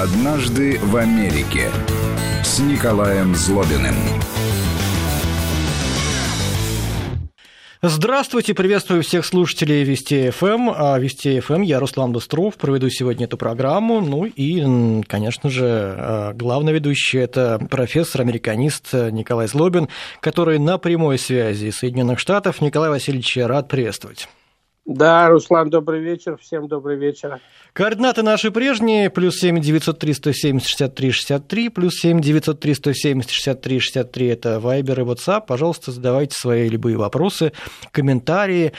«Однажды в Америке» с Николаем Злобиным. Здравствуйте, приветствую всех слушателей Вести ФМ. А Вести ФМ, я Руслан Быстров, проведу сегодня эту программу. Ну и, конечно же, а, главный ведущий – это профессор-американист Николай Злобин, который на прямой связи из Соединенных Штатов. Николай Васильевич, рад приветствовать. Да, Руслан, добрый вечер. Всем добрый вечер. Координаты наши прежние. Плюс семь девятьсот три сто семьдесят шестьдесят три шестьдесят три. Плюс семь девятьсот три сто семьдесят шестьдесят три шестьдесят три. Это Вайбер и WhatsApp. Пожалуйста, задавайте свои любые вопросы, комментарии.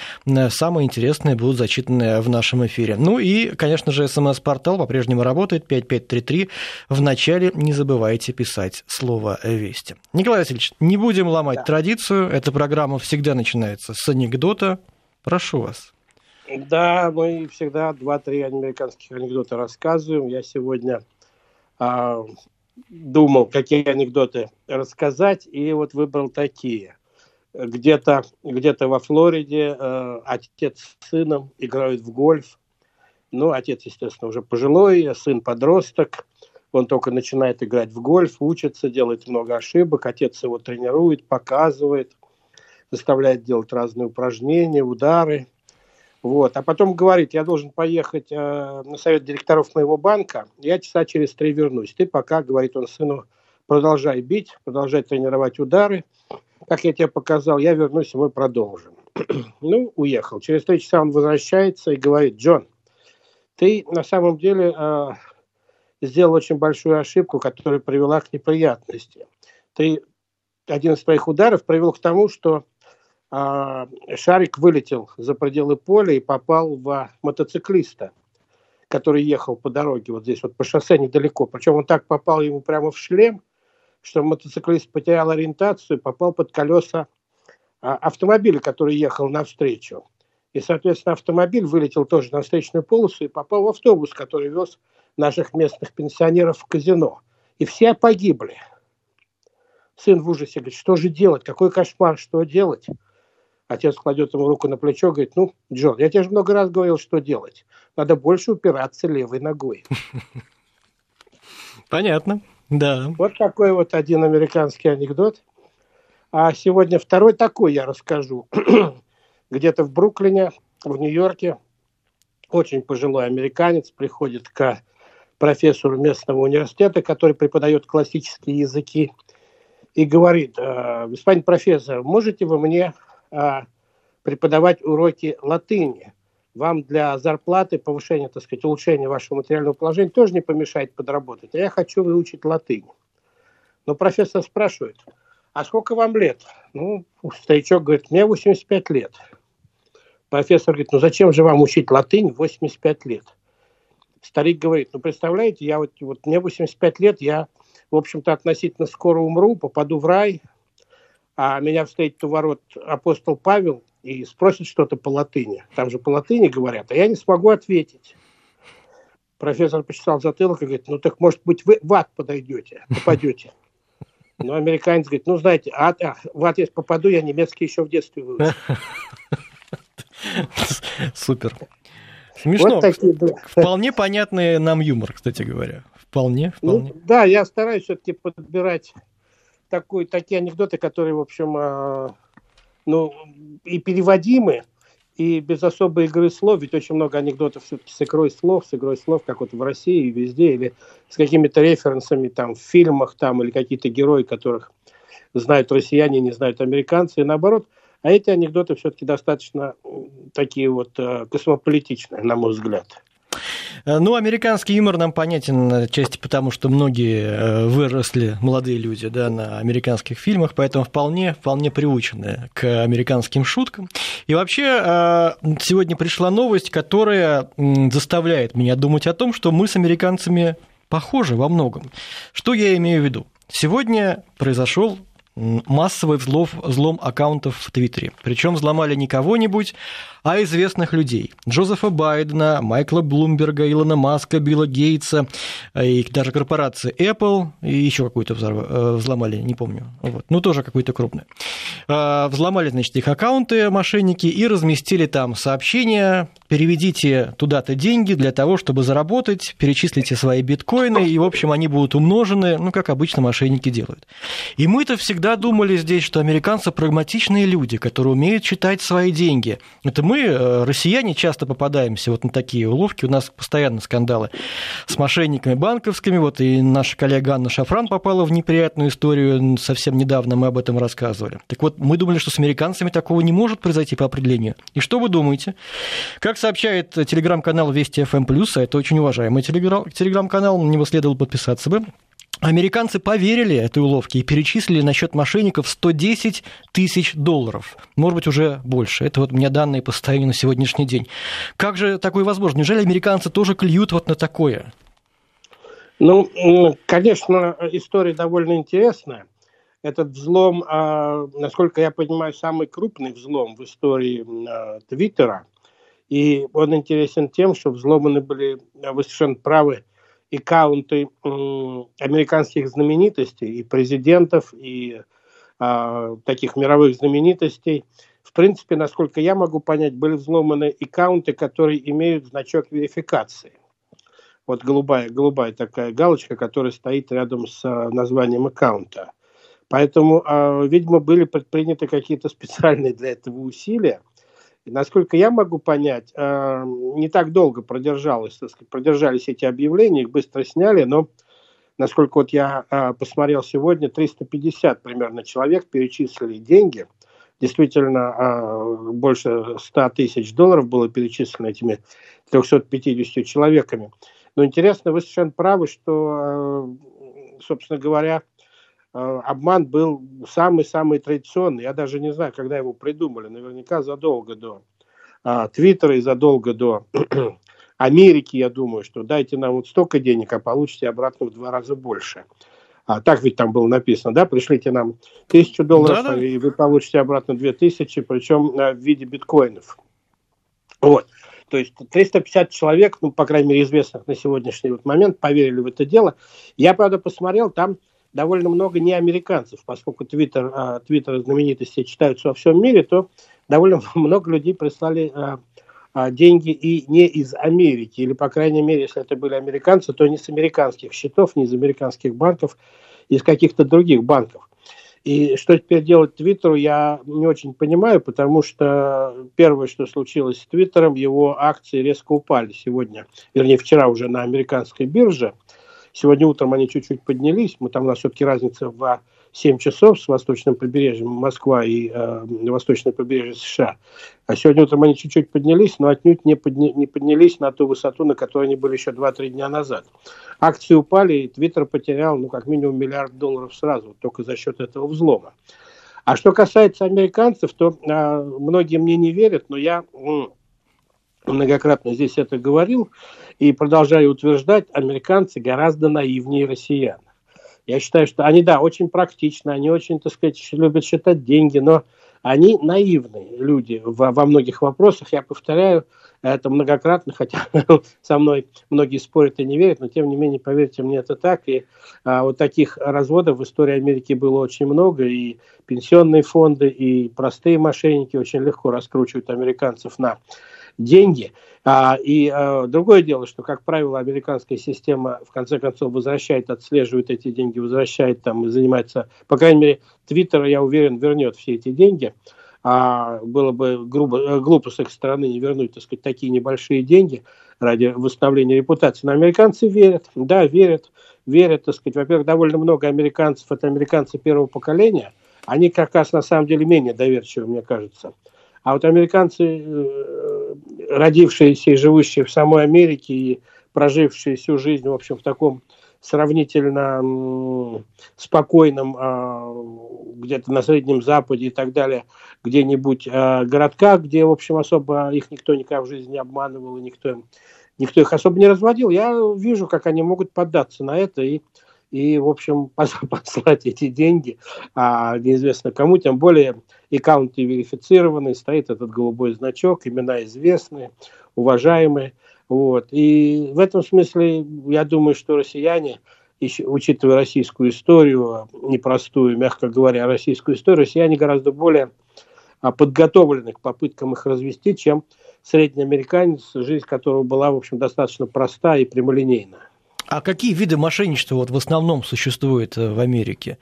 Самые интересные будут зачитаны в нашем эфире. Ну и, конечно же, смс-портал по-прежнему работает. 5533. Вначале не забывайте писать слово «Вести». Николай Васильевич, не будем ломать да. традицию. Эта программа всегда начинается с анекдота. Прошу вас. Да, мы всегда два-три американских анекдота рассказываем. Я сегодня а, думал, какие анекдоты рассказать, и вот выбрал такие. Где-то где во Флориде э, отец с сыном играют в гольф. Ну, отец, естественно, уже пожилой, сын подросток. Он только начинает играть в гольф, учится, делает много ошибок. Отец его тренирует, показывает, заставляет делать разные упражнения, удары – вот. А потом говорит, я должен поехать э, на совет директоров моего банка, я часа через три вернусь. Ты пока, говорит он сыну, продолжай бить, продолжай тренировать удары. Как я тебе показал, я вернусь, и мы продолжим. ну, уехал. Через три часа он возвращается и говорит, Джон, ты на самом деле э, сделал очень большую ошибку, которая привела к неприятности. Ты один из твоих ударов привел к тому, что шарик вылетел за пределы поля и попал в мотоциклиста, который ехал по дороге вот здесь, вот по шоссе недалеко. Причем он так попал ему прямо в шлем, что мотоциклист потерял ориентацию и попал под колеса а, автомобиля, который ехал навстречу. И, соответственно, автомобиль вылетел тоже на встречную полосу и попал в автобус, который вез наших местных пенсионеров в казино. И все погибли. Сын в ужасе говорит, что же делать, какой кошмар, что делать? Отец кладет ему руку на плечо, говорит, ну, Джон, я тебе же много раз говорил, что делать. Надо больше упираться левой ногой. Понятно, да. Вот такой вот один американский анекдот. А сегодня второй такой я расскажу. Где-то в Бруклине, в Нью-Йорке, очень пожилой американец приходит к профессору местного университета, который преподает классические языки, и говорит, «Э, господин профессор, можете вы мне а, преподавать уроки латыни. Вам для зарплаты, повышения, так сказать, улучшения вашего материального положения тоже не помешает подработать. А я хочу выучить латынь. Но профессор спрашивает, а сколько вам лет? Ну, старичок говорит, мне 85 лет. Профессор говорит, ну зачем же вам учить латынь 85 лет? Старик говорит, ну представляете, я вот, вот мне 85 лет, я, в общем-то, относительно скоро умру, попаду в рай, а меня встретит у ворот апостол Павел и спросит что-то по латыни. Там же по латыни говорят, а я не смогу ответить. Профессор почесал затылок и говорит, ну так может быть вы в ад подойдете, попадете. Но американец говорит, ну знаете, ад, а, в ад если попаду, я немецкий еще в детстве выучил. Супер. Смешно. Вот такие, да. Вполне понятный нам юмор, кстати говоря. Вполне, ну вполне. Ну, да, я стараюсь все-таки подбирать такой, такие анекдоты, которые, в общем, э, ну, и переводимы, и без особой игры слов, ведь очень много анекдотов все-таки с игрой слов, с игрой слов, как вот в России и везде, или с какими-то референсами там в фильмах там, или какие-то герои, которых знают россияне, не знают американцы, и наоборот. А эти анекдоты все-таки достаточно такие вот э, космополитичные, на мой взгляд. Э, ну, американский юмор нам понятен отчасти потому, что многие э, выросли, молодые люди, да, на американских фильмах, поэтому вполне, вполне приучены к американским шуткам. И вообще, э, сегодня пришла новость, которая заставляет меня думать о том, что мы с американцами похожи во многом. Что я имею в виду? Сегодня произошел массовый взлов, взлом аккаунтов в Твиттере. Причем взломали не кого-нибудь, а известных людей. Джозефа Байдена, Майкла Блумберга, Илона Маска, Билла Гейтса, э, и даже корпорации Apple, и еще какую-то э, взломали, не помню. Вот. Ну, тоже какую-то крупную. Э, взломали, значит, их аккаунты мошенники и разместили там сообщения, переведите туда-то деньги для того, чтобы заработать, перечислите свои биткоины, и, в общем, они будут умножены, ну, как обычно мошенники делают. И мы-то всегда думали здесь, что американцы прагматичные люди, которые умеют читать свои деньги. Это мы, э, россияне, часто попадаемся вот на такие уловки, у нас постоянно скандалы с мошенниками банковскими, вот и наша коллега Анна Шафран попала в неприятную историю, совсем недавно мы об этом рассказывали. Так вот, мы думали, что с американцами такого не может произойти по определению. И что вы думаете? Как сообщает телеграм-канал Вести ФМ+, а это очень уважаемый телеграм-канал, на него следовало подписаться бы, Американцы поверили этой уловке и перечислили на счет мошенников 110 тысяч долларов. Может быть, уже больше. Это вот у меня данные по состоянию на сегодняшний день. Как же такое возможно? Неужели американцы тоже клюют вот на такое? Ну, конечно, история довольно интересная. Этот взлом, а, насколько я понимаю, самый крупный взлом в истории а, Твиттера. И он интересен тем, что взломаны были, вы совершенно правы, аккаунты американских знаменитостей, и президентов, и а, таких мировых знаменитостей. В принципе, насколько я могу понять, были взломаны аккаунты, которые имеют значок верификации. Вот голубая, голубая такая галочка, которая стоит рядом с а, названием аккаунта. Поэтому, а, видимо, были предприняты какие-то специальные для этого усилия. Насколько я могу понять, э, не так долго продержалось, сказать, продержались эти объявления, их быстро сняли, но насколько вот я э, посмотрел сегодня, 350 примерно человек перечислили деньги. Действительно, э, больше 100 тысяч долларов было перечислено этими 350 человеками. Но интересно, вы совершенно правы, что, собственно говоря, обман был самый-самый традиционный. Я даже не знаю, когда его придумали. Наверняка задолго до а, Твиттера и задолго до Америки, я думаю, что дайте нам вот столько денег, а получите обратно в два раза больше. А, так ведь там было написано, да, пришлите нам тысячу долларов, да, да. и вы получите обратно две тысячи, причем а, в виде биткоинов. Вот. То есть 350 человек, ну, по крайней мере, известных на сегодняшний вот момент, поверили в это дело. Я, правда, посмотрел, там довольно много не американцев, поскольку Твиттер, а, Твиттер знаменитости читаются во всем мире, то довольно много людей прислали а, а, деньги и не из Америки, или, по крайней мере, если это были американцы, то не с американских счетов, не из американских банков, из каких-то других банков. И что теперь делать Твиттеру, я не очень понимаю, потому что первое, что случилось с Твиттером, его акции резко упали сегодня, вернее, вчера уже на американской бирже – Сегодня утром они чуть-чуть поднялись. Мы там у нас все-таки разница в 7 часов с восточным побережьем Москва и э, восточное побережье США. А сегодня утром они чуть-чуть поднялись, но отнюдь не, подня, не поднялись на ту высоту, на которой они были еще 2-3 дня назад. Акции упали, и Твиттер потерял, ну, как минимум, миллиард долларов сразу, только за счет этого взлома. А что касается американцев, то э, многие мне не верят, но я многократно здесь это говорил и продолжаю утверждать, американцы гораздо наивнее россиян. Я считаю, что они, да, очень практичны, они очень, так сказать, любят считать деньги, но они наивные люди во, во многих вопросах. Я повторяю это многократно, хотя со мной многие спорят и не верят, но тем не менее, поверьте мне, это так. И а, вот таких разводов в истории Америки было очень много, и пенсионные фонды, и простые мошенники очень легко раскручивают американцев на деньги. А, и а, другое дело, что, как правило, американская система в конце концов возвращает, отслеживает эти деньги, возвращает там и занимается, по крайней мере, Твиттер, я уверен, вернет все эти деньги. А было бы грубо, э, глупо с их стороны не вернуть, так сказать, такие небольшие деньги ради восстановления репутации. Но американцы верят, да, верят, верят, так сказать. Во-первых, довольно много американцев, это американцы первого поколения, они как раз на самом деле менее доверчивы, мне кажется. А вот американцы, э, родившиеся и живущие в самой Америке и прожившие всю жизнь, в общем, в таком сравнительно спокойном, а, где-то на Среднем Западе и так далее, где-нибудь а, городках, где, в общем, особо их никто никак в жизни не обманывал, и никто, никто их особо не разводил, я вижу, как они могут поддаться на это и и, в общем, послать эти деньги, а неизвестно кому, тем более аккаунты верифицированы, стоит этот голубой значок, имена известны, уважаемые. Вот. И в этом смысле я думаю, что россияне, учитывая российскую историю, непростую, мягко говоря, российскую историю, россияне гораздо более а, подготовлены к попыткам их развести, чем средний жизнь которого была, в общем, достаточно проста и прямолинейна. А какие виды мошенничества вот в основном существуют э, в Америке?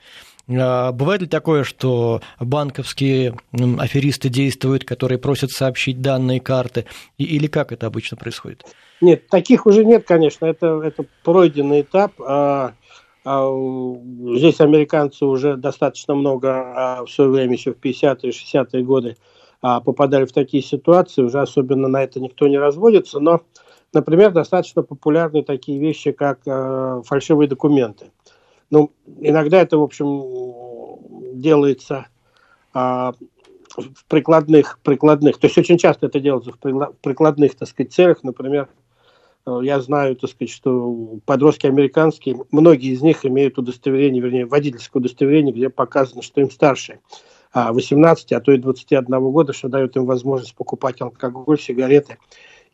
А, бывает ли такое, что банковские аферисты действуют, которые просят сообщить данные карты, или как это обычно происходит? Нет, таких уже нет, конечно, это, это пройденный этап. А, а, здесь американцы уже достаточно много в свое время, еще в 50-е, 60-е годы, попадали в такие ситуации, уже особенно на это никто не разводится, но Например, достаточно популярны такие вещи, как э, фальшивые документы. Ну, иногда это, в общем, делается э, в прикладных, прикладных, то есть очень часто это делается в прикладных, так сказать, целях. Например, э, я знаю, так сказать, что подростки американские, многие из них имеют удостоверение, вернее, водительское удостоверение, где показано, что им старше 18, а то и 21 года, что дает им возможность покупать алкоголь, сигареты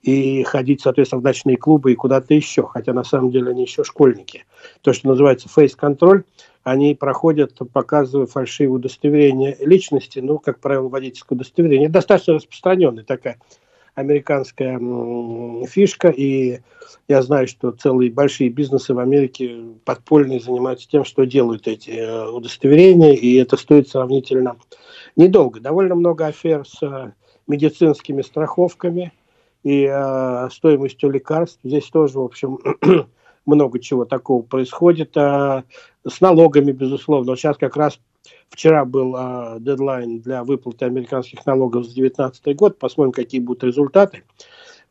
и ходить, соответственно, в ночные клубы и куда-то еще, хотя на самом деле они еще школьники. То, что называется фейс-контроль, они проходят, показывая фальшивые удостоверения личности, ну, как правило, водительское удостоверение. достаточно распространенная такая американская фишка, и я знаю, что целые большие бизнесы в Америке подпольные занимаются тем, что делают эти э, удостоверения, и это стоит сравнительно недолго. Довольно много афер с э, медицинскими страховками – и э, стоимостью лекарств. Здесь тоже, в общем, много чего такого происходит. А, с налогами, безусловно. Вот сейчас как раз вчера был а, дедлайн для выплаты американских налогов за 2019 год. Посмотрим, какие будут результаты.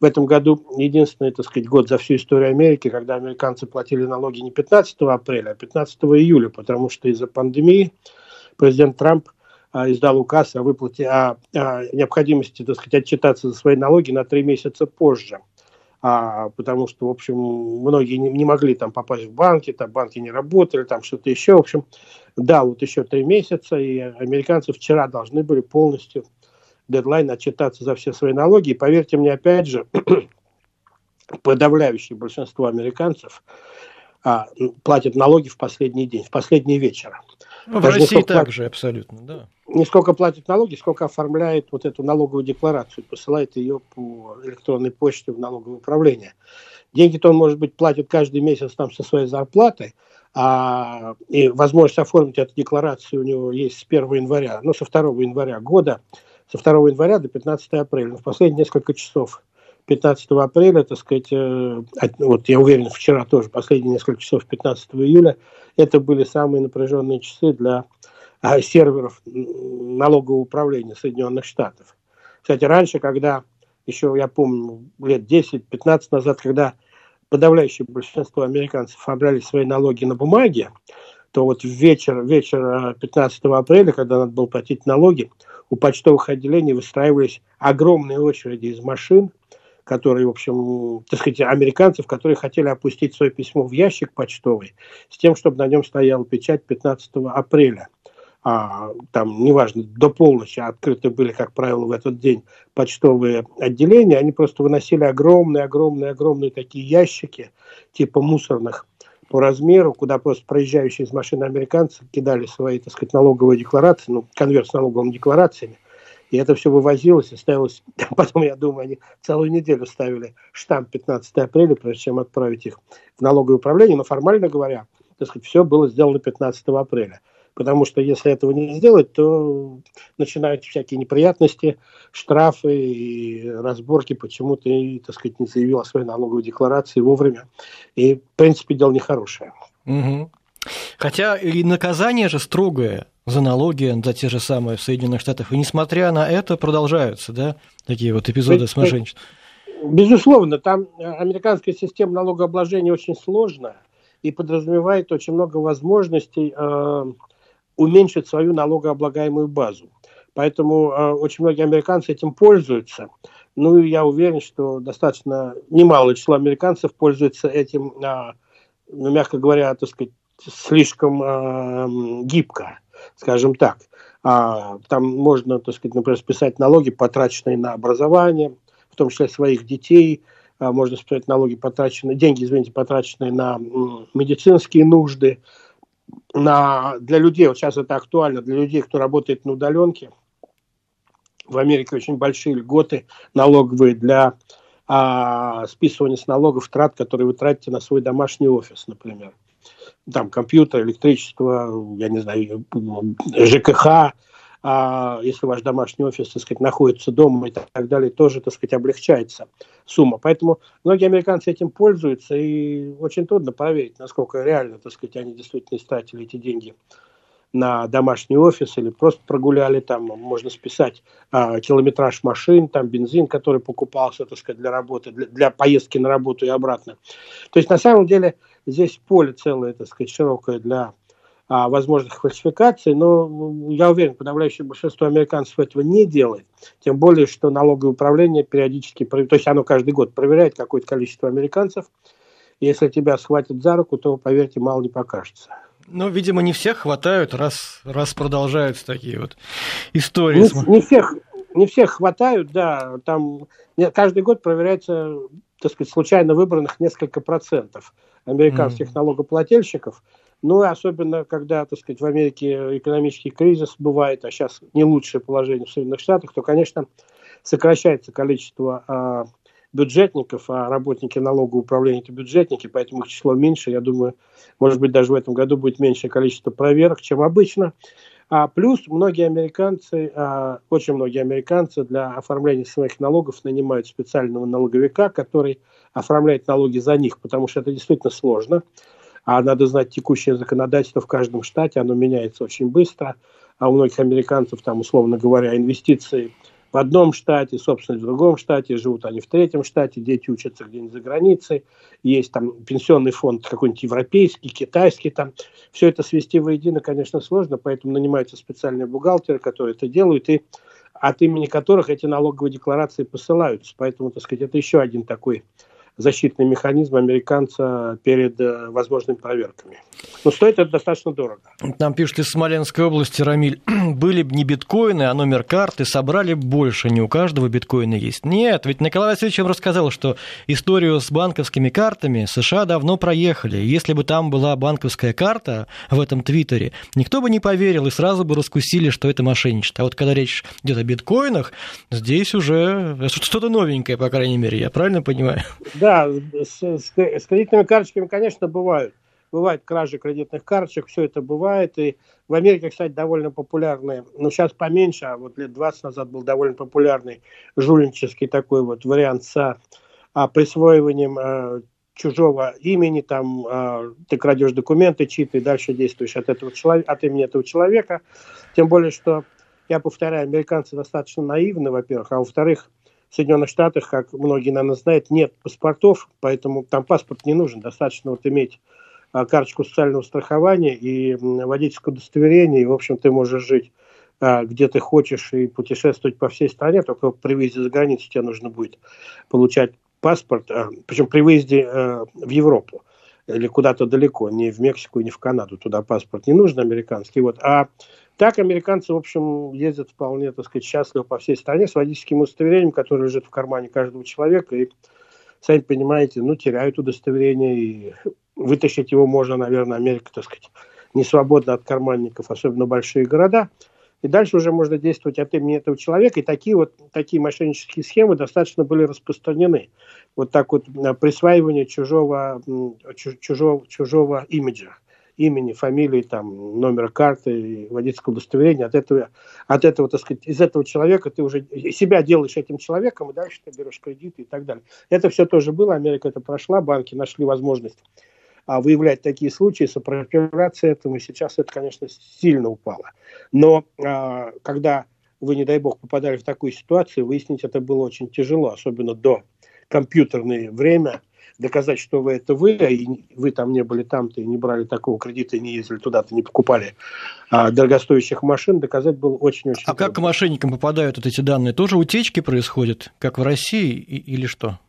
В этом году единственный, так сказать, год за всю историю Америки, когда американцы платили налоги не 15 апреля, а 15 июля, потому что из-за пандемии президент Трамп издал указ о выплате, о, о необходимости, так сказать, отчитаться за свои налоги на три месяца позже. А, потому что, в общем, многие не, не могли там попасть в банки, там банки не работали, там что-то еще. В общем, дал вот еще три месяца, и американцы вчера должны были полностью дедлайн отчитаться за все свои налоги. И поверьте мне, опять же, подавляющее большинство американцев а, платят налоги в последний день, в последний вечер. Ну, в России также абсолютно, да. Не сколько платит налоги, сколько оформляет вот эту налоговую декларацию, посылает ее по электронной почте в налоговое управление. Деньги-то он, может быть, платит каждый месяц там со своей зарплатой, а, и возможность оформить эту декларацию у него есть с 1 января, ну, со 2 января года, со 2 января до 15 апреля. Но в последние несколько часов 15 апреля, так сказать, э, вот я уверен, вчера тоже, последние несколько часов 15 июля, это были самые напряженные часы для а, серверов налогового управления Соединенных Штатов. Кстати, раньше, когда, еще я помню, лет 10-15 назад, когда подавляющее большинство американцев оформляли свои налоги на бумаге, то вот вечер, вечер 15 апреля, когда надо было платить налоги, у почтовых отделений выстраивались огромные очереди из машин – которые, в общем, так сказать, американцев, которые хотели опустить свое письмо в ящик почтовый с тем, чтобы на нем стояла печать 15 апреля. А, там, неважно, до полночи открыты были, как правило, в этот день почтовые отделения, они просто выносили огромные, огромные, огромные такие ящики, типа мусорных, по размеру, куда просто проезжающие из машины американцы кидали свои, так сказать, налоговые декларации, ну, конверт с налоговыми декларациями, и это все вывозилось и ставилось. Потом, я думаю, они целую неделю ставили штамп 15 апреля, прежде чем отправить их в налоговое управление. Но формально говоря, так сказать, все было сделано 15 апреля. Потому что если этого не сделать, то начинаются всякие неприятности, штрафы и разборки, почему ты, так сказать, не заявил о своей налоговой декларации вовремя. И, в принципе, дело нехорошее. Угу. Хотя и наказание же строгое за налоги, за те же самые в Соединенных Штатах. И несмотря на это продолжаются, да, такие вот эпизоды с мошенничеством. Безусловно, там э, американская система налогообложения очень сложная и подразумевает очень много возможностей э, уменьшить свою налогооблагаемую базу. Поэтому э, очень многие американцы этим пользуются. Ну и я уверен, что достаточно немалое число американцев пользуются этим, э, ну, мягко говоря, так сказать, слишком э, гибко, скажем так. А, там можно, так сказать, например, списать налоги, потраченные на образование, в том числе своих детей, а, можно списать налоги, потраченные, деньги, извините, потраченные на медицинские нужды, на, для людей, вот сейчас это актуально, для людей, кто работает на удаленке, в Америке очень большие льготы налоговые для а, списывания с налогов трат, которые вы тратите на свой домашний офис, например там компьютер, электричество, я не знаю, ЖКХ, а если ваш домашний офис, так сказать, находится дома и так далее, тоже, так сказать, облегчается сумма. Поэтому многие американцы этим пользуются, и очень трудно проверить, насколько реально, так сказать, они действительно истратили эти деньги на домашний офис или просто прогуляли там, можно списать а, километраж машин, там бензин, который покупался, так сказать, для работы, для, для поездки на работу и обратно. То есть на самом деле здесь поле целое, так сказать, широкое для а, возможных фальсификаций, но я уверен, подавляющее большинство американцев этого не делает, тем более, что налоговое управление периодически, то есть оно каждый год проверяет какое-то количество американцев, если тебя схватят за руку, то, поверьте, мало не покажется. Ну, видимо, не всех хватают, раз, раз продолжаются такие вот истории. Не, не, всех, не всех хватают, да. Там каждый год проверяется, так сказать, случайно выбранных несколько процентов американских mm-hmm. налогоплательщиков. Ну, и особенно, когда, так сказать, в Америке экономический кризис бывает, а сейчас не лучшее положение в Соединенных Штатах, то, конечно, сокращается количество а, бюджетников, а работники налогового управления это бюджетники, поэтому их число меньше. Я думаю, может быть, даже в этом году будет меньшее количество проверок, чем обычно. А плюс многие американцы, а, очень многие американцы для оформления своих налогов нанимают специального налоговика, который оформляет налоги за них, потому что это действительно сложно. А надо знать текущее законодательство в каждом штате, оно меняется очень быстро. А у многих американцев, там, условно говоря, инвестиции – в одном штате, собственно, в другом штате, живут они в третьем штате, дети учатся где-нибудь за границей, есть там пенсионный фонд какой-нибудь европейский, китайский, там все это свести воедино, конечно, сложно, поэтому нанимаются специальные бухгалтеры, которые это делают, и от имени которых эти налоговые декларации посылаются. Поэтому, так сказать, это еще один такой защитный механизм американца перед э, возможными проверками. Но стоит это достаточно дорого. Нам пишут из Смоленской области, Рамиль, были бы не биткоины, а номер карты, собрали больше, не у каждого биткоина есть. Нет, ведь Николай Васильевич вам рассказал, что историю с банковскими картами США давно проехали. Если бы там была банковская карта в этом твиттере, никто бы не поверил и сразу бы раскусили, что это мошенничество. А вот когда речь идет о биткоинах, здесь уже что-то новенькое, по крайней мере, я правильно понимаю? Да, с, с, с кредитными карточками, конечно, бывают. Бывают кражи кредитных карточек, все это бывает. И в Америке, кстати, довольно популярный, ну сейчас поменьше, а вот лет 20 назад был довольно популярный жульнический такой вот вариант с а, присвоиванием а, чужого имени, там а, ты крадешь документы, чьи-то, и дальше действуешь от, этого человека, от имени этого человека. Тем более, что, я повторяю, американцы достаточно наивны, во-первых, а во-вторых, в Соединенных Штатах, как многие, наверное, знают, нет паспортов, поэтому там паспорт не нужен. Достаточно вот иметь а, карточку социального страхования и водительское удостоверение, и, в общем, ты можешь жить а, где ты хочешь и путешествовать по всей стране, только при выезде за границу тебе нужно будет получать паспорт, а, причем при выезде в Европу или куда-то далеко, не в Мексику, не в Канаду, туда паспорт не нужен американский, вот, а так американцы, в общем, ездят вполне, так сказать, счастливо по всей стране с водительским удостоверением, которое лежит в кармане каждого человека, и, сами понимаете, ну, теряют удостоверение, и вытащить его можно, наверное, Америка, так сказать, не свободна от карманников, особенно большие города. И дальше уже можно действовать от имени этого человека. И такие вот такие мошеннические схемы достаточно были распространены. Вот так вот э, присваивание чужого, чужого, чужого имиджа имени, фамилии, там, номера карты, водительского удостоверения, от этого, от этого, так сказать, из этого человека ты уже себя делаешь этим человеком, и дальше ты берешь кредиты и так далее. Это все тоже было, Америка это прошла, банки нашли возможность а, выявлять такие случаи, сопротивляться этому, сейчас это, конечно, сильно упало. Но а, когда вы, не дай бог, попадали в такую ситуацию, выяснить это было очень тяжело, особенно до компьютерное время – доказать, что вы это вы, и вы там не были там-то, и не брали такого кредита, и не ездили туда-то, не покупали а, дорогостоящих машин, доказать было очень-очень А трудно. как к мошенникам попадают вот эти данные? Тоже утечки происходят, как в России, и, или что?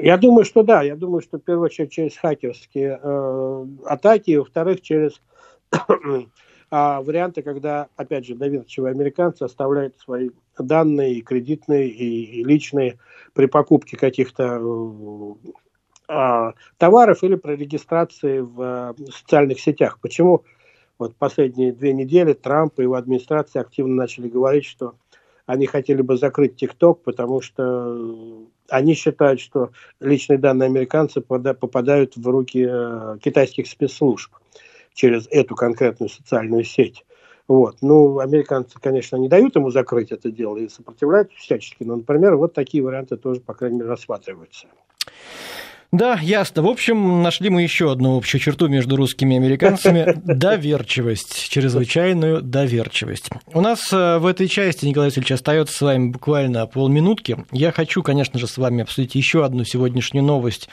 Я думаю, что да. Я думаю, что в первую очередь через хакерские э, атаки, и во-вторых, через а варианты, когда, опять же, доверчивые американцы оставляют свои данные и кредитные, и, и личные при покупке каких-то э, товаров или при регистрации в э, социальных сетях. Почему вот последние две недели Трамп и его администрация активно начали говорить, что они хотели бы закрыть ТикТок, потому что они считают, что личные данные американцев попадают в руки э, китайских спецслужб через эту конкретную социальную сеть. Вот. Ну, американцы, конечно, не дают ему закрыть это дело и сопротивляются всячески, но, например, вот такие варианты тоже, по крайней мере, рассматриваются. Да, ясно. В общем, нашли мы еще одну общую черту между русскими и американцами – доверчивость, чрезвычайную доверчивость. У нас э, в этой части, Николай Васильевич, остается с вами буквально полминутки. Я хочу, конечно же, с вами обсудить еще одну сегодняшнюю новость.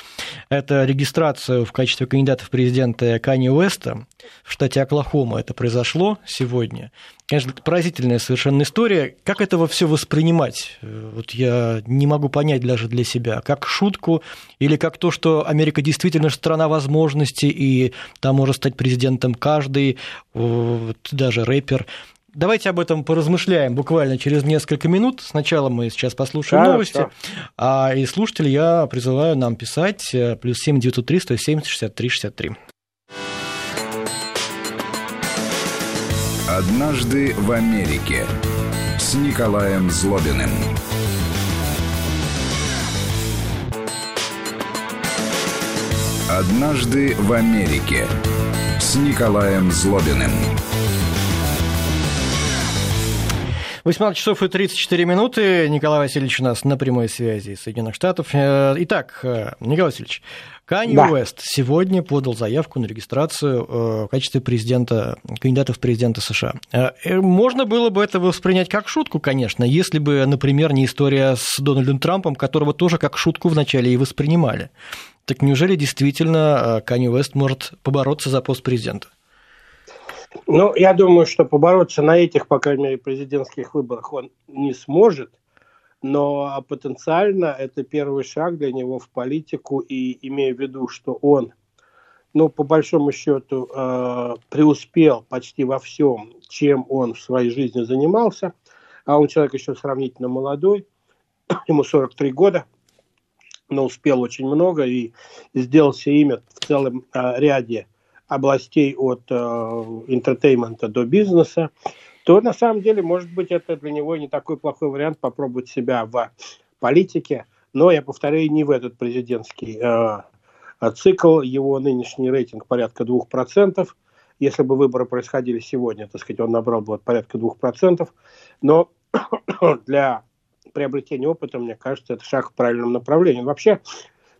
Это регистрацию в качестве кандидата в президенты Кани Уэста в штате Оклахома. Это произошло сегодня. Конечно, это поразительная совершенно история. Как этого все воспринимать? Вот я не могу понять даже для себя. Как шутку или как то, что Америка действительно страна возможностей, и там может стать президентом каждый, вот, даже рэпер. Давайте об этом поразмышляем буквально через несколько минут. Сначала мы сейчас послушаем да, новости, а и слушателей я призываю нам писать э, плюс семь девятьсот три сто семь шестьдесят три шестьдесят три. «Однажды в Америке» с Николаем Злобиным. «Однажды в Америке» с Николаем Злобиным. 18 часов и 34 минуты. Николай Васильевич у нас на прямой связи из Соединенных Штатов. Э, итак, э, Николай Васильевич, Канье да. Уэст сегодня подал заявку на регистрацию э, в качестве президента, кандидата в президенты США. Можно было бы это воспринять как шутку, конечно, если бы, например, не история с Дональдом Трампом, которого тоже как шутку вначале и воспринимали. Так неужели действительно Канье Уэст может побороться за пост президента? Ну, я думаю, что побороться на этих, по крайней мере, президентских выборах он не сможет – но потенциально это первый шаг для него в политику, и имея в виду, что он, ну, по большому счету, э, преуспел почти во всем, чем он в своей жизни занимался, а он человек еще сравнительно молодой, ему 43 года, но успел очень много и сделал себе имя в целом э, ряде областей от э, до бизнеса то на самом деле, может быть, это для него не такой плохой вариант попробовать себя в политике. Но, я повторяю, не в этот президентский э, цикл. Его нынешний рейтинг порядка 2%. Если бы выборы происходили сегодня, так сказать, он набрал бы порядка 2%. Но для приобретения опыта, мне кажется, это шаг в правильном направлении. Вообще,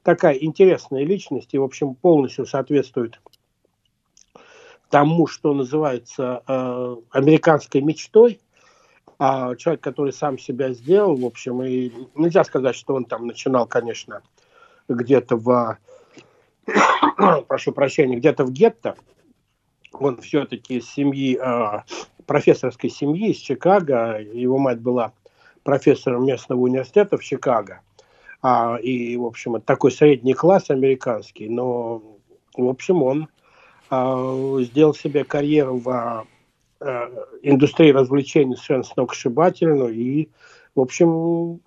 такая интересная личность и, в общем, полностью соответствует тому, что называется э, американской мечтой, а человек, который сам себя сделал, в общем, и нельзя сказать, что он там начинал, конечно, где-то в, прошу прощения, где-то в гетто, он все-таки из семьи, э, профессорской семьи из Чикаго, его мать была профессором местного университета в Чикаго, а, и, в общем, такой средний класс американский, но, в общем, он а, сделал себе карьеру в а, индустрии развлечений совершенно сногсшибательную и, в общем,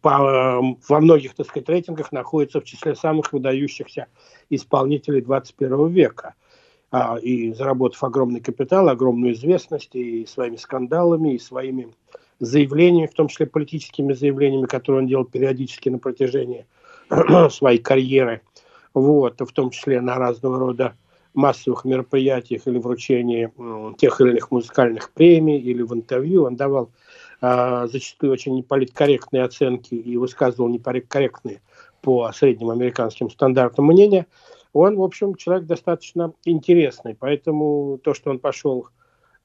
по, во многих, так сказать, рейтингах находится в числе самых выдающихся исполнителей 21 века. А, и заработав огромный капитал, огромную известность и своими скандалами, и своими заявлениями, в том числе политическими заявлениями, которые он делал периодически на протяжении своей карьеры, вот, в том числе на разного рода массовых мероприятиях или вручении тех или иных музыкальных премий или в интервью. Он давал э, зачастую очень неполиткорректные оценки и высказывал неполиткорректные по средним американским стандартам мнения. Он, в общем, человек достаточно интересный, поэтому то, что он пошел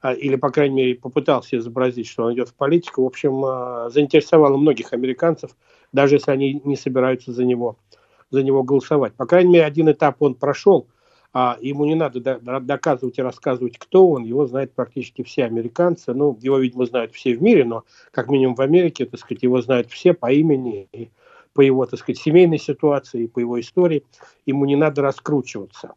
или, по крайней мере, попытался изобразить, что он идет в политику, в общем, а, заинтересовало многих американцев, даже если они не собираются за него, за него голосовать. По крайней мере, один этап он прошел – а ему не надо доказывать и рассказывать, кто он, его знают практически все американцы, ну, его, видимо, знают все в мире, но как минимум в Америке, так сказать, его знают все по имени и по его, так сказать, семейной ситуации, по его истории. Ему не надо раскручиваться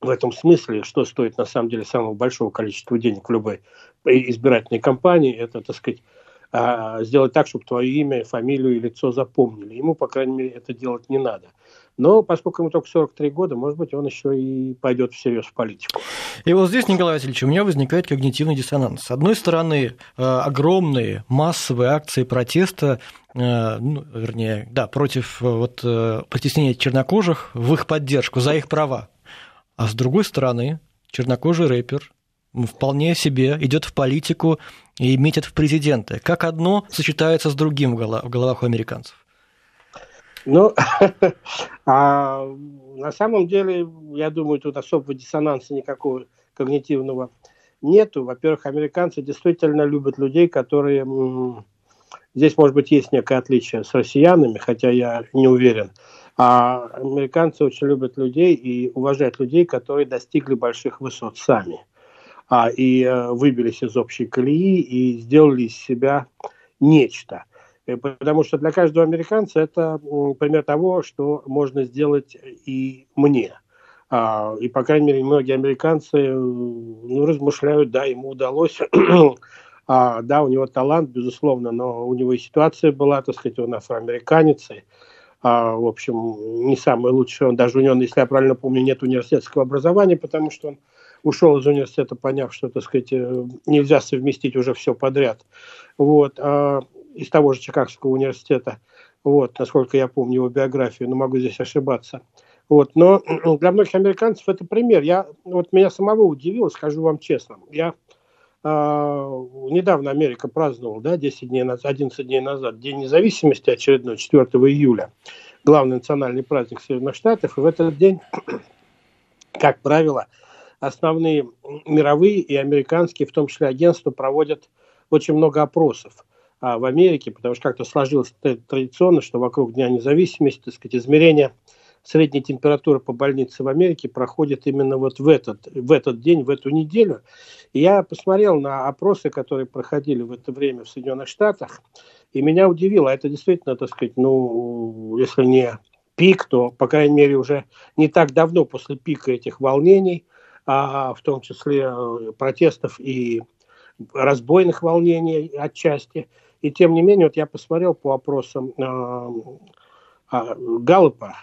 в этом смысле, что стоит на самом деле самого большого количества денег в любой избирательной кампании, это, так сказать, а, сделать так, чтобы твое имя, фамилию и лицо запомнили. Ему, по крайней мере, это делать не надо. Но поскольку ему только 43 года, может быть, он еще и пойдет всерьез в политику. И вот здесь, Николай Васильевич, у меня возникает когнитивный диссонанс. С одной стороны, э, огромные массовые акции протеста, э, ну, вернее, да, против э, вот, притеснения чернокожих в их поддержку, за их права. А с другой стороны, чернокожий рэпер вполне себе идет в политику и метит в президенты. Как одно сочетается с другим в головах у американцев? Ну, а на самом деле, я думаю, тут особого диссонанса никакого когнитивного нету. Во-первых, американцы действительно любят людей, которые... Здесь, может быть, есть некое отличие с россиянами, хотя я не уверен. А американцы очень любят людей и уважают людей, которые достигли больших высот сами. А, и э, выбились из общей колеи и сделали из себя нечто. Э, потому что для каждого американца это пример того, что можно сделать и мне. А, и, по крайней мере, многие американцы э, ну, размышляют, да, ему удалось, а, да, у него талант, безусловно, но у него и ситуация была, так сказать, он афроамериканец, и, а, в общем, не самый лучший, он даже у него, если я правильно помню, нет университетского образования, потому что он ушел из университета, поняв, что, так сказать, э, нельзя совместить уже все подряд. Вот. А из того же Чикагского университета, вот, насколько я помню его биографию, но могу здесь ошибаться. Вот, но для многих американцев это пример. Я, вот меня самого удивило, скажу вам честно. Я недавно Америка праздновала, да, 10 дней назад, 11 дней назад, День независимости очередной, 4 июля, главный национальный праздник Соединенных Штатов. И в этот день, как правило, основные мировые и американские, в том числе агентства, проводят очень много опросов а, в Америке, потому что как-то сложилось традиционно, что вокруг Дня независимости, так сказать, измерение средней температуры по больнице в Америке проходит именно вот в этот, в этот день, в эту неделю. И я посмотрел на опросы, которые проходили в это время в Соединенных Штатах, и меня удивило, это действительно, так сказать, ну, если не пик, то, по крайней мере, уже не так давно после пика этих волнений, а в том числе э, протестов и разбойных волнений отчасти – и тем не менее, вот я посмотрел по опросам э, э, Галлопа,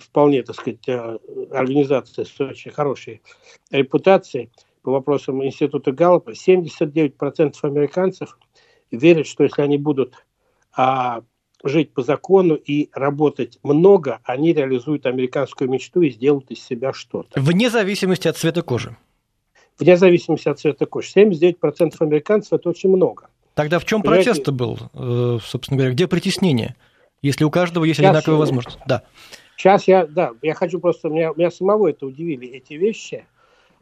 вполне, так сказать, э, организация с очень хорошей репутацией, по вопросам Института Галлопа, 79% американцев верят, что если они будут а, жить по закону и работать много, они реализуют американскую мечту и сделают из себя что-то. Вне зависимости от цвета кожи. Вне зависимости от цвета кожи. 79% американцев – это очень много. Тогда в чем протест был, э, собственно говоря, где притеснение, если у каждого есть Сейчас, одинаковая возможность? Да. Сейчас я, да, я хочу просто, меня, меня самого это удивили, эти вещи.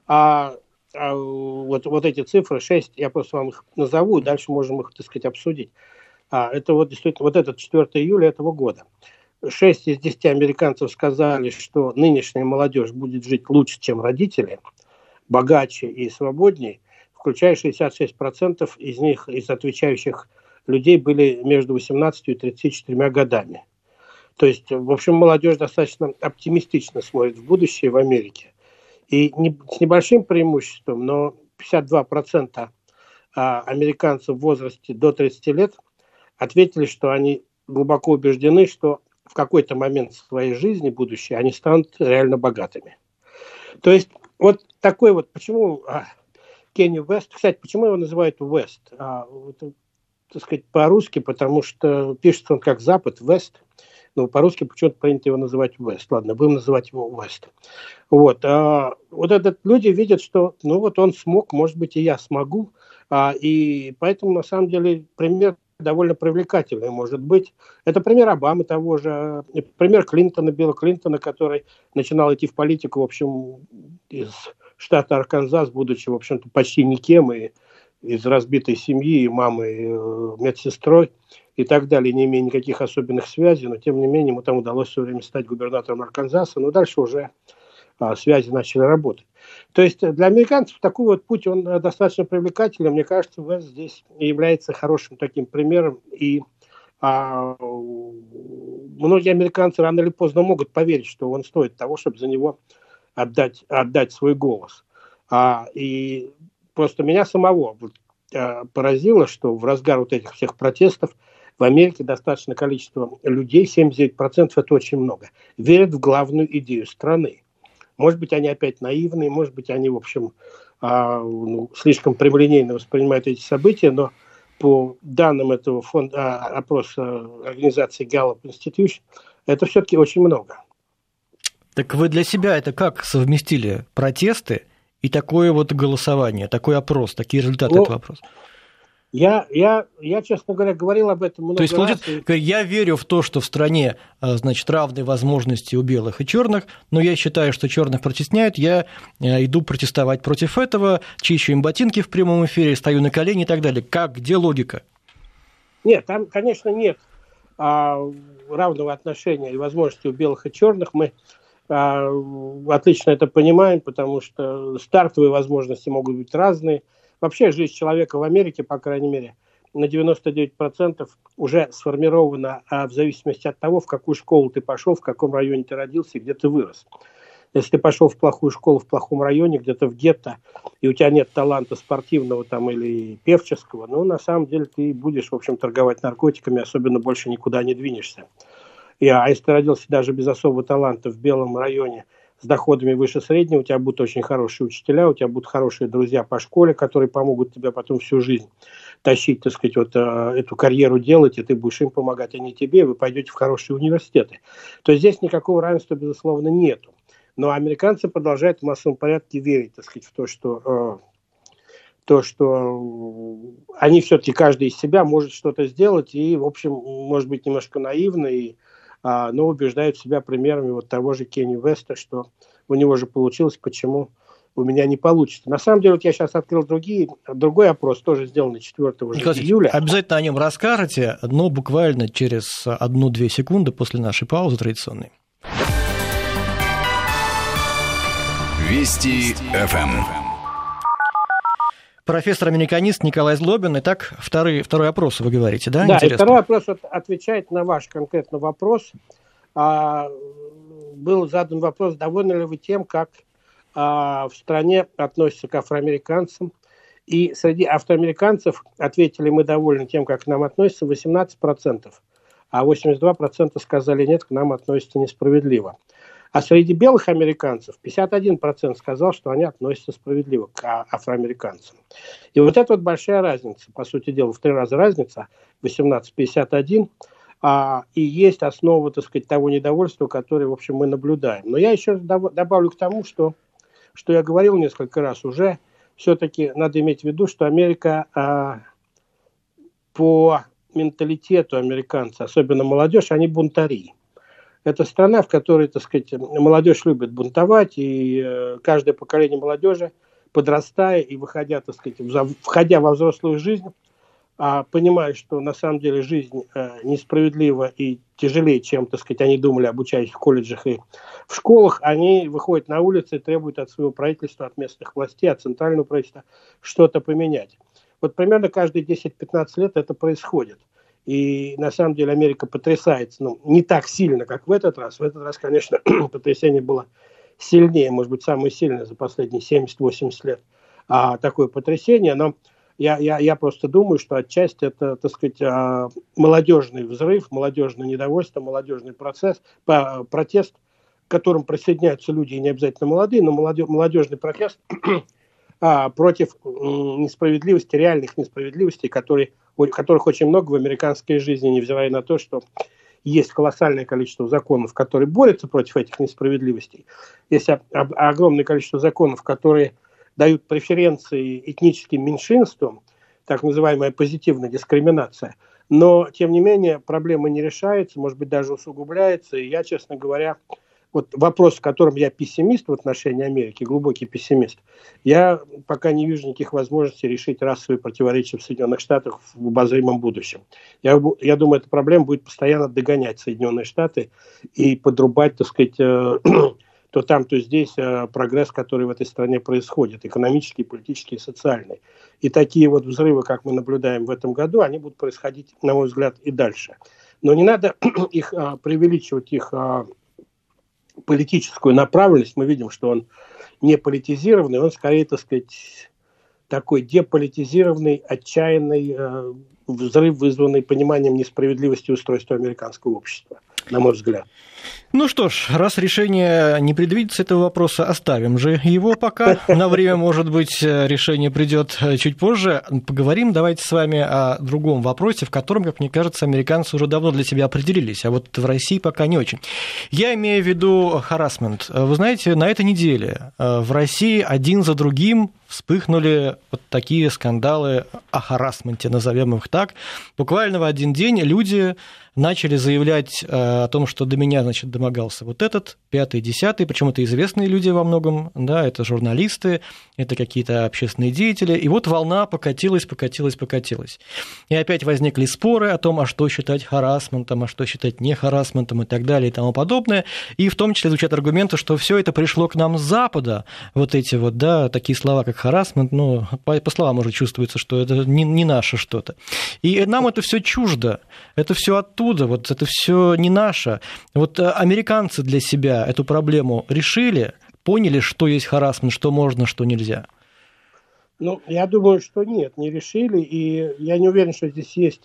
А, а вот, вот эти цифры, 6, я просто вам их назову, дальше можем их, так сказать, обсудить. А, это вот действительно, вот этот 4 июля этого года. 6 из 10 американцев сказали, что нынешняя молодежь будет жить лучше, чем родители, богаче и свободнее включая 66% из них, из отвечающих людей, были между 18 и 34 годами. То есть, в общем, молодежь достаточно оптимистично смотрит в будущее в Америке. И не, с небольшим преимуществом, но 52% а, американцев в возрасте до 30 лет ответили, что они глубоко убеждены, что в какой-то момент своей жизни будущее они станут реально богатыми. То есть вот такой вот, почему а, Кенни Вест. Кстати, почему его называют Вест? А, так сказать, по-русски, потому что пишется он как Запад, Вест. Но по-русски почему-то принято его называть Вест. Ладно, будем называть его Вест. Вот. А, вот этот люди видят, что ну вот он смог, может быть, и я смогу. А, и поэтому, на самом деле, пример довольно привлекательный может быть. Это пример Обамы того же, пример Клинтона, Билла Клинтона, который начинал идти в политику, в общем, из штата Арканзас, будучи, в общем-то, почти никем и из разбитой семьи, и мамой, э, медсестрой и так далее, не имея никаких особенных связей, но тем не менее ему там удалось все время стать губернатором Арканзаса, но дальше уже а, связи начали работать. То есть для американцев такой вот путь, он достаточно привлекательный. Мне кажется, Вест здесь является хорошим таким примером и а многие американцы рано или поздно могут поверить, что он стоит того, чтобы за него отдать, отдать свой голос. А, и просто меня самого а, поразило, что в разгар вот этих всех протестов в Америке достаточно количество людей, 79% это очень много, верят в главную идею страны. Может быть, они опять наивные, может быть, они, в общем, а, ну, слишком прямолинейно воспринимают эти события, но по данным этого фонда, опроса организации Gallup Institution, это все-таки очень много. Так вы для себя это как совместили протесты и такое вот голосование, такой опрос, такие результаты ну, этого опроса? Я, я, я, честно говоря, говорил об этом много То есть, раз. Получается, я верю в то, что в стране, а, значит, равные возможности у белых и черных, но я считаю, что черных протесняют, я а, иду протестовать против этого, чищу им ботинки в прямом эфире, стою на колени и так далее. Как, где логика? Нет, там, конечно, нет а, равного отношения и возможностей у белых и черных. Мы отлично это понимаем, потому что стартовые возможности могут быть разные – Вообще жизнь человека в Америке, по крайней мере, на 99% уже сформирована а в зависимости от того, в какую школу ты пошел, в каком районе ты родился и где ты вырос. Если ты пошел в плохую школу в плохом районе, где-то в гетто, и у тебя нет таланта спортивного там или певческого, ну, на самом деле ты будешь, в общем, торговать наркотиками, особенно больше никуда не двинешься. И, а если ты родился даже без особого таланта в белом районе – с доходами выше среднего, у тебя будут очень хорошие учителя, у тебя будут хорошие друзья по школе, которые помогут тебе потом всю жизнь тащить, так сказать, вот э, эту карьеру делать, и ты будешь им помогать, а не тебе, вы пойдете в хорошие университеты. То есть здесь никакого равенства, безусловно, нету. Но американцы продолжают в массовом порядке верить, так сказать, в то, что э, то, что они все-таки каждый из себя может что-то сделать и, в общем, может быть немножко наивно и а, но убеждают себя примерами вот того же Кенни Веста, что у него же получилось, почему у меня не получится. На самом деле, вот я сейчас открыл другие, другой опрос, тоже сделанный 4 уже июля. Обязательно о нем расскажете, но буквально через одну-две секунды после нашей паузы традиционной. Вести ФМ. Профессор-американист Николай Злобин. Итак, второй, второй опрос вы говорите, да? Да, Интересно. и второй опрос отвечает на ваш конкретный вопрос. А, был задан вопрос, довольны ли вы тем, как а, в стране относятся к афроамериканцам. И среди афроамериканцев ответили, мы довольны тем, как к нам относятся, 18%, а 82% сказали, нет, к нам относятся несправедливо. А среди белых американцев 51% сказал, что они относятся справедливо к а, афроамериканцам. И вот это вот большая разница, по сути дела, в три раза разница, 18-51, а, и есть основа, так сказать, того недовольства, которое, в общем, мы наблюдаем. Но я еще добавлю к тому, что, что я говорил несколько раз уже, все-таки надо иметь в виду, что Америка а, по менталитету американцев, особенно молодежь, они бунтари это страна, в которой, так сказать, молодежь любит бунтовать, и э, каждое поколение молодежи, подрастая и выходя, так сказать, входя во взрослую жизнь, а понимая, что на самом деле жизнь э, несправедлива и тяжелее, чем, так сказать, они думали, обучаясь в колледжах и в школах, они выходят на улицы и требуют от своего правительства, от местных властей, от центрального правительства что-то поменять. Вот примерно каждые 10-15 лет это происходит. И на самом деле Америка потрясается, ну, не так сильно, как в этот раз. В этот раз, конечно, потрясение было сильнее, может быть, самое сильное за последние 70-80 лет. А, такое потрясение, но я, я, я просто думаю, что отчасти это, так сказать, а, молодежный взрыв, молодежное недовольство, молодежный процесс, протест, к которым присоединяются люди, и не обязательно молодые, но молодежный протест а, против несправедливости, реальных несправедливостей, которые, которых очень много в американской жизни, невзирая на то, что есть колоссальное количество законов, которые борются против этих несправедливостей. Есть огромное количество законов, которые дают преференции этническим меньшинствам, так называемая позитивная дискриминация. Но, тем не менее, проблема не решается, может быть, даже усугубляется. И я, честно говоря, вот вопрос, в котором я пессимист в отношении Америки, глубокий пессимист, я пока не вижу никаких возможностей решить расовые противоречия в Соединенных Штатах в обозримом будущем. Я, я думаю, эта проблема будет постоянно догонять Соединенные Штаты и подрубать, так сказать, э, то там, то здесь э, прогресс, который в этой стране происходит, экономический, политический, социальный. И такие вот взрывы, как мы наблюдаем в этом году, они будут происходить, на мой взгляд, и дальше. Но не надо их а, преувеличивать, их а, политическую направленность. Мы видим, что он не политизированный, он скорее, так сказать, такой деполитизированный, отчаянный э, взрыв, вызванный пониманием несправедливости устройства американского общества, на мой взгляд. Ну что ж, раз решение не предвидится этого вопроса, оставим же его пока. На время, может быть, решение придет чуть позже. Поговорим давайте с вами о другом вопросе, в котором, как мне кажется, американцы уже давно для себя определились, а вот в России пока не очень. Я имею в виду харасмент. Вы знаете, на этой неделе э, в России один за другим вспыхнули вот такие скандалы о харасменте, назовем их так. Буквально в один день люди начали заявлять э, о том, что до меня, значит, домогался вот этот, пятый, десятый, причем это известные люди во многом, да, это журналисты, это какие-то общественные деятели, и вот волна покатилась, покатилась, покатилась. И опять возникли споры о том, а что считать харасментом, а что считать не харасментом и так далее и тому подобное, и в том числе звучат аргументы, что все это пришло к нам с Запада, вот эти вот, да, такие слова, как харасмент, ну, по, по словам уже чувствуется, что это не, не наше что-то. И нам это все чуждо, это все оттуда, вот это все не наше. Вот э, американцы для себя эту проблему решили, поняли, что есть харасмент, что можно, что нельзя. Ну, я думаю, что нет, не решили, и я не уверен, что здесь есть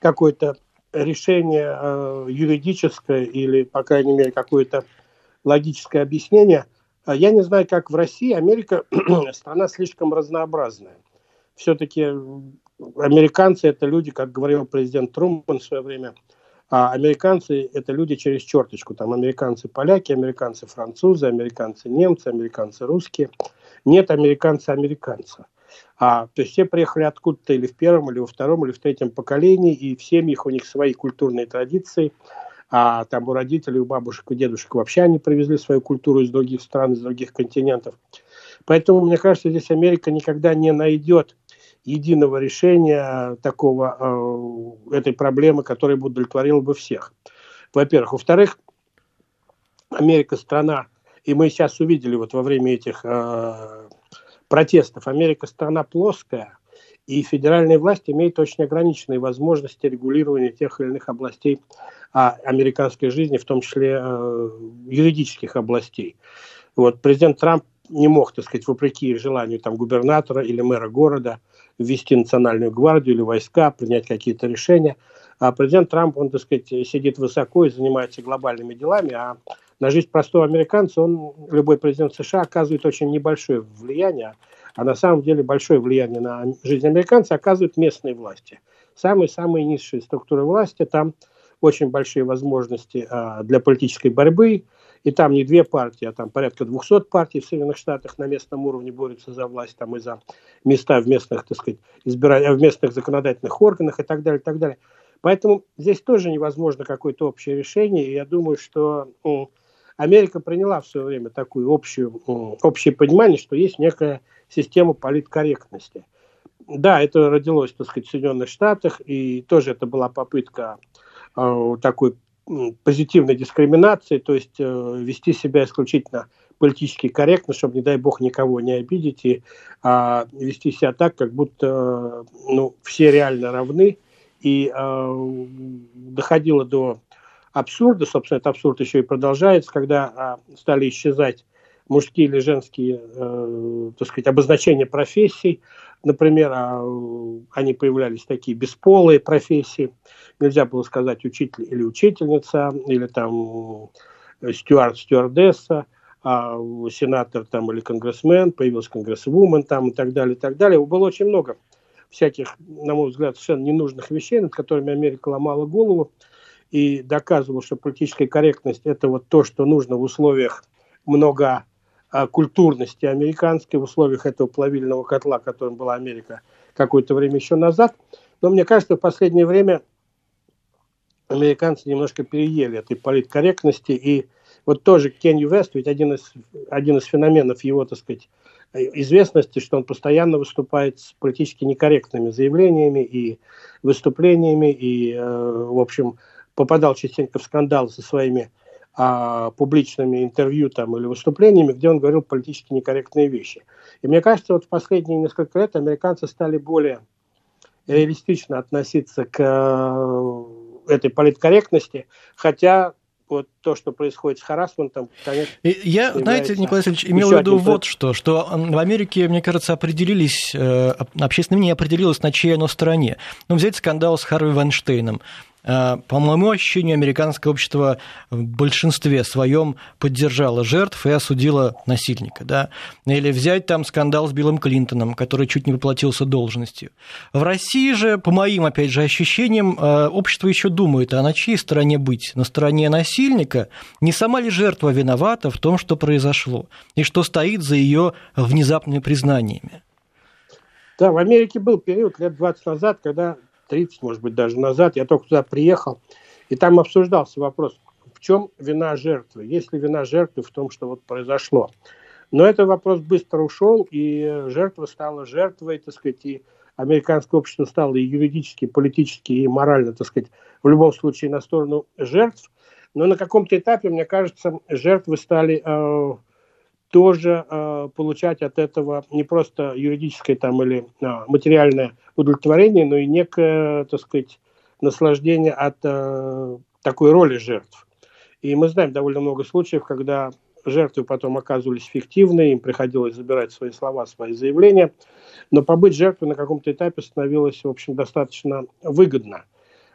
какое-то решение э, юридическое или, по крайней мере, какое-то логическое объяснение. А я не знаю, как в России. Америка страна слишком разнообразная. Все-таки американцы это люди, как говорил президент Трумпан в свое время, а американцы – это люди через черточку. Там американцы-поляки, американцы-французы, американцы-немцы, американцы-русские. Нет американца-американца. А, то есть все приехали откуда-то или в первом, или во втором, или в третьем поколении, и в семьях у них свои культурные традиции. А там у родителей, у бабушек, у дедушек вообще они привезли свою культуру из других стран, из других континентов. Поэтому, мне кажется, здесь Америка никогда не найдет единого решения такого, э, этой проблемы, которая бы удовлетворила бы всех. Во-первых. Во-вторых, Америка страна, и мы сейчас увидели вот во время этих э, протестов, Америка страна плоская, и федеральная власть имеет очень ограниченные возможности регулирования тех или иных областей а, американской жизни, в том числе э, юридических областей. Вот президент Трамп не мог, так сказать, вопреки желанию там, губернатора или мэра города ввести национальную гвардию или войска, принять какие-то решения. А президент Трамп, он, так сказать, сидит высоко и занимается глобальными делами, а на жизнь простого американца он, любой президент США, оказывает очень небольшое влияние, а на самом деле большое влияние на жизнь американца оказывают местные власти. Самые-самые низшие структуры власти, там очень большие возможности а, для политической борьбы, и там не две партии, а там порядка 200 партий в Соединенных Штатах на местном уровне борются за власть, там и за места в местных, так сказать, избира... в местных законодательных органах и так далее, и так далее. Поэтому здесь тоже невозможно какое-то общее решение, и я думаю, что Америка приняла в свое время такую общую, общее понимание, что есть некая система политкорректности. Да, это родилось, так сказать, в Соединенных Штатах, и тоже это была попытка э, такой позитивной дискриминации, то есть э, вести себя исключительно политически корректно, чтобы, не дай бог, никого не обидеть, и э, вести себя так, как будто ну, все реально равны, и э, доходило до абсурда, собственно, этот абсурд еще и продолжается, когда э, стали исчезать мужские или женские, э, так сказать, обозначения профессий, например, а, они появлялись такие бесполые профессии, нельзя было сказать учитель или учительница, или там стюард, стюардесса, а сенатор там или конгрессмен, появился конгрессвумен там и так далее, и так далее. Было очень много всяких, на мой взгляд, совершенно ненужных вещей, над которыми Америка ломала голову и доказывала, что политическая корректность – это вот то, что нужно в условиях много культурности американской, в условиях этого плавильного котла, которым была Америка какое-то время еще назад. Но мне кажется, в последнее время американцы немножко переели этой политкорректности. И вот тоже Кенни Вест, ведь один из, один из феноменов его, так сказать, известности, что он постоянно выступает с политически некорректными заявлениями и выступлениями, и, э, в общем, попадал частенько в скандал со своими а, публичными интервью там, или выступлениями, где он говорил политически некорректные вещи. И мне кажется, вот в последние несколько лет американцы стали более реалистично относиться к этой политкорректности, хотя вот то, что происходит с харасментом, конечно... Я, знаете, Николай Васильевич, имел в виду вот что, что в Америке, мне кажется, определились, э, общественное мнение определилось, на чьей оно стороне. Ну, взять скандал с Харви Вайнштейном. А, по моему ощущению, американское общество в большинстве своем поддержало жертв и осудило насильника. Да? Или взять там скандал с Биллом Клинтоном, который чуть не воплотился должностью. В России же, по моим, опять же, ощущениям, а, общество еще думает, а на чьей стороне быть? На стороне насильника? Не сама ли жертва виновата в том, что произошло? И что стоит за ее внезапными признаниями? Да, в Америке был период лет 20 назад, когда 30, может быть, даже назад, я только туда приехал, и там обсуждался вопрос, в чем вина жертвы, есть ли вина жертвы в том, что вот произошло. Но этот вопрос быстро ушел, и жертва стала жертвой, так сказать, и американское общество стало и юридически, и политически, и морально, так сказать, в любом случае на сторону жертв. Но на каком-то этапе, мне кажется, жертвы стали э, тоже э, получать от этого не просто юридическое там или э, материальное удовлетворение, но и некое, так сказать, наслаждение от э, такой роли жертв. И мы знаем довольно много случаев, когда жертвы потом оказывались фиктивны, им приходилось забирать свои слова, свои заявления, но побыть жертвой на каком-то этапе становилось, в общем, достаточно выгодно.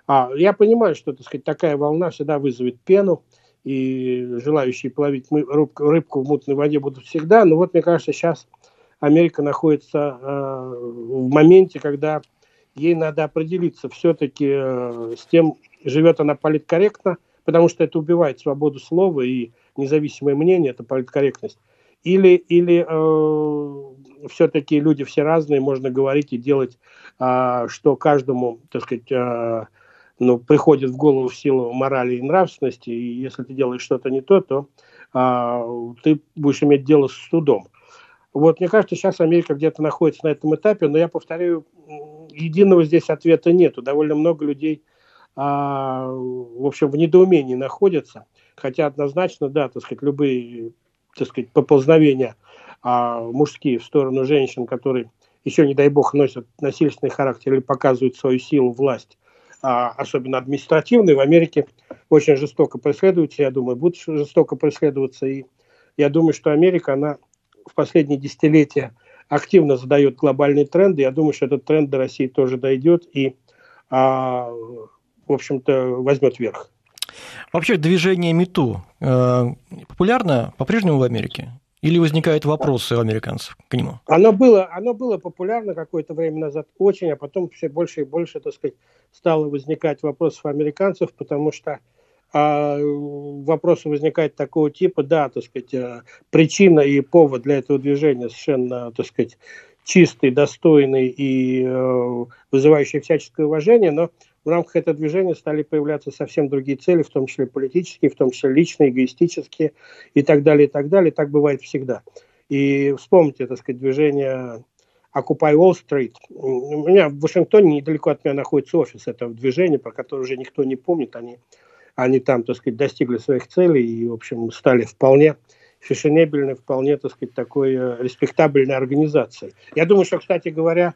А, я понимаю, что, так сказать, такая волна всегда вызовет пену, и желающие плавить рыбку, рыбку в мутной воде будут всегда. Но вот, мне кажется, сейчас Америка находится э, в моменте, когда ей надо определиться все-таки э, с тем, живет она политкорректно, потому что это убивает свободу слова и независимое мнение, это политкорректность. Или, или э, все-таки люди все разные, можно говорить и делать, э, что каждому, так сказать, э, ну, приходит в голову в силу морали и нравственности, и если ты делаешь что-то не то, то а, ты будешь иметь дело с судом. Вот, мне кажется, сейчас Америка где-то находится на этом этапе, но я повторяю, единого здесь ответа нету. Довольно много людей, а, в общем, в недоумении находятся, хотя однозначно, да, так сказать, любые, так сказать, поползновения а, мужские в сторону женщин, которые еще, не дай бог, носят насильственный характер или показывают свою силу, власть, особенно административные, в Америке очень жестоко преследуются, я думаю, будут жестоко преследоваться. И я думаю, что Америка, она в последние десятилетия активно задает глобальные тренды. Я думаю, что этот тренд до России тоже дойдет и, а, в общем-то, возьмет верх. Вообще движение МИТУ э, популярно по-прежнему в Америке? Или возникают вопросы у американцев к нему? Оно было, оно было популярно какое-то время назад очень, а потом все больше и больше, так сказать, стало возникать вопросов у американцев, потому что а, вопросы возникают такого типа, да, так сказать, а, причина и повод для этого движения совершенно, так сказать, чистый, достойный и э, вызывающий всяческое уважение, но в рамках этого движения стали появляться совсем другие цели, в том числе политические, в том числе личные, эгоистические и так далее, и так далее. Так бывает всегда. И вспомните, так сказать, движение Occupy Wall Street. У меня в Вашингтоне недалеко от меня находится офис этого движения, про которое уже никто не помнит. Они, они там, так сказать, достигли своих целей и, в общем, стали вполне фешенебельной, вполне, так сказать, такой э, респектабельной организацией. Я думаю, что, кстати говоря,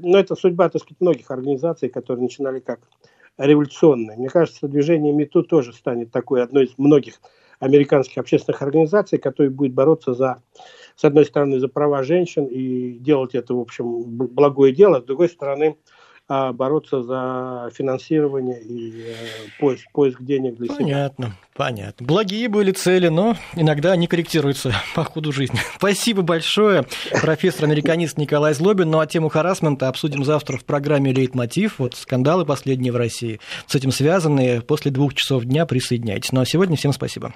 но это судьба, так сказать, многих организаций, которые начинали как революционные. Мне кажется, движение МИТУ тоже станет такой одной из многих американских общественных организаций, которые будет бороться за, с одной стороны, за права женщин и делать это, в общем, благое дело, с другой стороны, а бороться за финансирование и э, поиск, поиск денег для понятно, себя. Понятно, понятно. Благие были цели, но иногда они корректируются по ходу жизни. Спасибо большое, профессор-американист Николай Злобин. Ну а тему харасмента обсудим завтра в программе «Лейтмотив». Вот скандалы последние в России. С этим связанные. После двух часов дня присоединяйтесь. Ну а сегодня всем спасибо.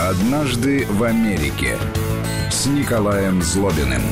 «Однажды в Америке» с Николаем Злобиным.